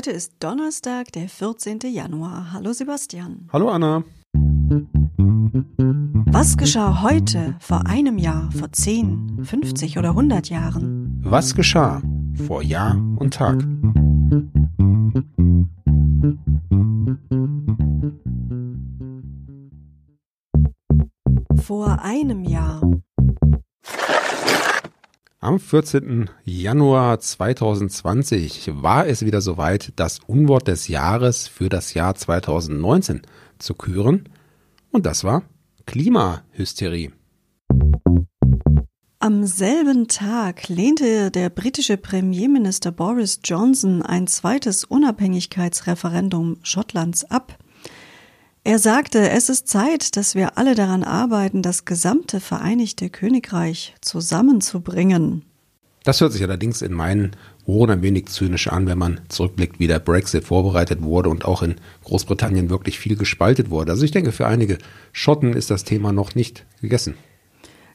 Heute ist Donnerstag, der 14. Januar. Hallo Sebastian. Hallo Anna. Was geschah heute, vor einem Jahr, vor 10, 50 oder 100 Jahren? Was geschah vor Jahr und Tag? Vor einem Jahr. Am 14. Januar 2020 war es wieder soweit, das Unwort des Jahres für das Jahr 2019 zu küren. Und das war Klimahysterie. Am selben Tag lehnte der britische Premierminister Boris Johnson ein zweites Unabhängigkeitsreferendum Schottlands ab. Er sagte, es ist Zeit, dass wir alle daran arbeiten, das gesamte Vereinigte Königreich zusammenzubringen. Das hört sich allerdings in meinen Ohren ein wenig zynisch an, wenn man zurückblickt, wie der Brexit vorbereitet wurde und auch in Großbritannien wirklich viel gespaltet wurde. Also ich denke, für einige Schotten ist das Thema noch nicht gegessen.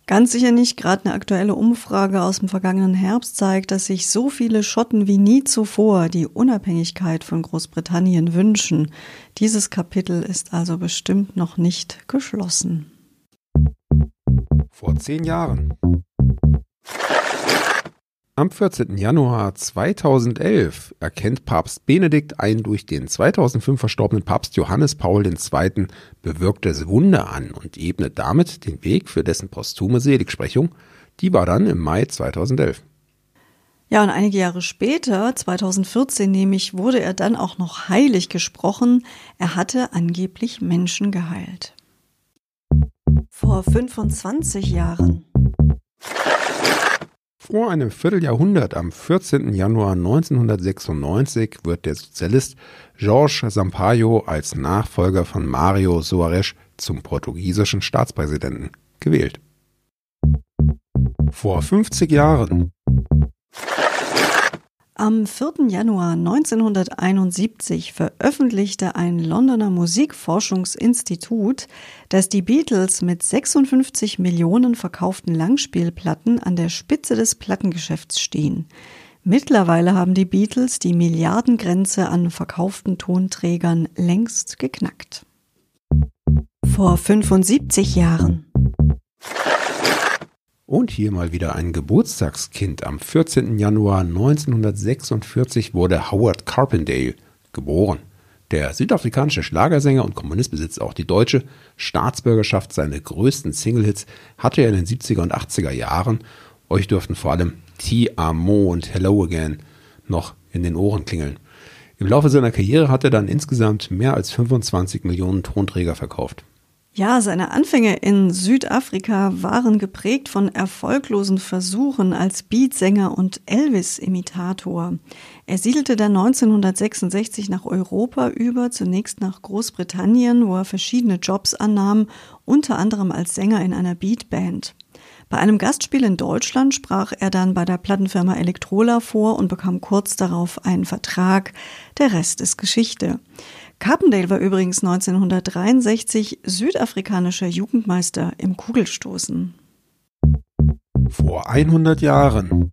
Ganz sicher nicht. Gerade eine aktuelle Umfrage aus dem vergangenen Herbst zeigt, dass sich so viele Schotten wie nie zuvor die Unabhängigkeit von Großbritannien wünschen. Dieses Kapitel ist also bestimmt noch nicht geschlossen. Vor zehn Jahren. Am 14. Januar 2011 erkennt Papst Benedikt ein durch den 2005 verstorbenen Papst Johannes Paul II. bewirktes Wunder an und ebnet damit den Weg für dessen posthume Seligsprechung. Die war dann im Mai 2011. Ja, und einige Jahre später, 2014 nämlich, wurde er dann auch noch heilig gesprochen. Er hatte angeblich Menschen geheilt. Vor 25 Jahren. Vor einem Vierteljahrhundert, am 14. Januar 1996, wird der Sozialist Jorge Sampaio als Nachfolger von Mario Soares zum portugiesischen Staatspräsidenten gewählt. Vor 50 Jahren. Am 4. Januar 1971 veröffentlichte ein Londoner Musikforschungsinstitut, dass die Beatles mit 56 Millionen verkauften Langspielplatten an der Spitze des Plattengeschäfts stehen. Mittlerweile haben die Beatles die Milliardengrenze an verkauften Tonträgern längst geknackt. Vor 75 Jahren. Und hier mal wieder ein Geburtstagskind. Am 14. Januar 1946 wurde Howard Carpendale geboren. Der südafrikanische Schlagersänger und Kommunist besitzt auch die deutsche Staatsbürgerschaft. Seine größten Singlehits hatte er in den 70er und 80er Jahren. Euch dürften vor allem T. Amo und Hello Again noch in den Ohren klingeln. Im Laufe seiner Karriere hat er dann insgesamt mehr als 25 Millionen Tonträger verkauft. Ja, seine Anfänge in Südafrika waren geprägt von erfolglosen Versuchen als Beatsänger und Elvis-Imitator. Er siedelte dann 1966 nach Europa über, zunächst nach Großbritannien, wo er verschiedene Jobs annahm, unter anderem als Sänger in einer Beatband. Bei einem Gastspiel in Deutschland sprach er dann bei der Plattenfirma Elektrola vor und bekam kurz darauf einen Vertrag. Der Rest ist Geschichte. Carpendale war übrigens 1963 südafrikanischer Jugendmeister im Kugelstoßen. Vor 100 Jahren.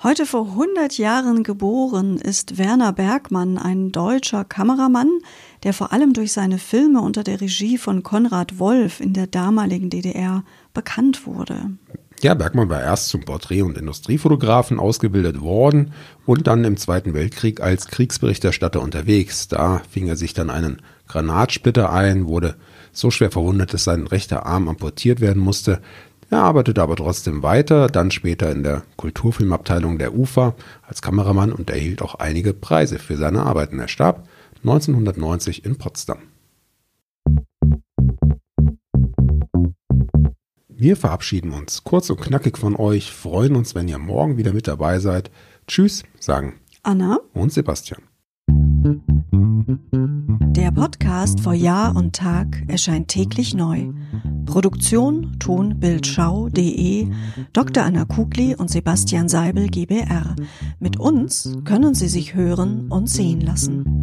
Heute vor 100 Jahren geboren ist Werner Bergmann, ein deutscher Kameramann, der vor allem durch seine Filme unter der Regie von Konrad Wolf in der damaligen DDR bekannt wurde. Ja, Bergmann war erst zum Porträt- und Industriefotografen ausgebildet worden und dann im Zweiten Weltkrieg als Kriegsberichterstatter unterwegs. Da fing er sich dann einen Granatsplitter ein, wurde so schwer verwundet, dass sein rechter Arm amputiert werden musste. Er arbeitete aber trotzdem weiter, dann später in der Kulturfilmabteilung der UFA als Kameramann und erhielt auch einige Preise für seine Arbeiten. Er starb 1990 in Potsdam. Wir verabschieden uns kurz und knackig von euch, freuen uns, wenn ihr morgen wieder mit dabei seid. Tschüss, sagen Anna und Sebastian. Der Podcast vor Jahr und Tag erscheint täglich neu. Produktion tonbildschau.de Dr. Anna Kugli und Sebastian Seibel GBR. Mit uns können Sie sich hören und sehen lassen.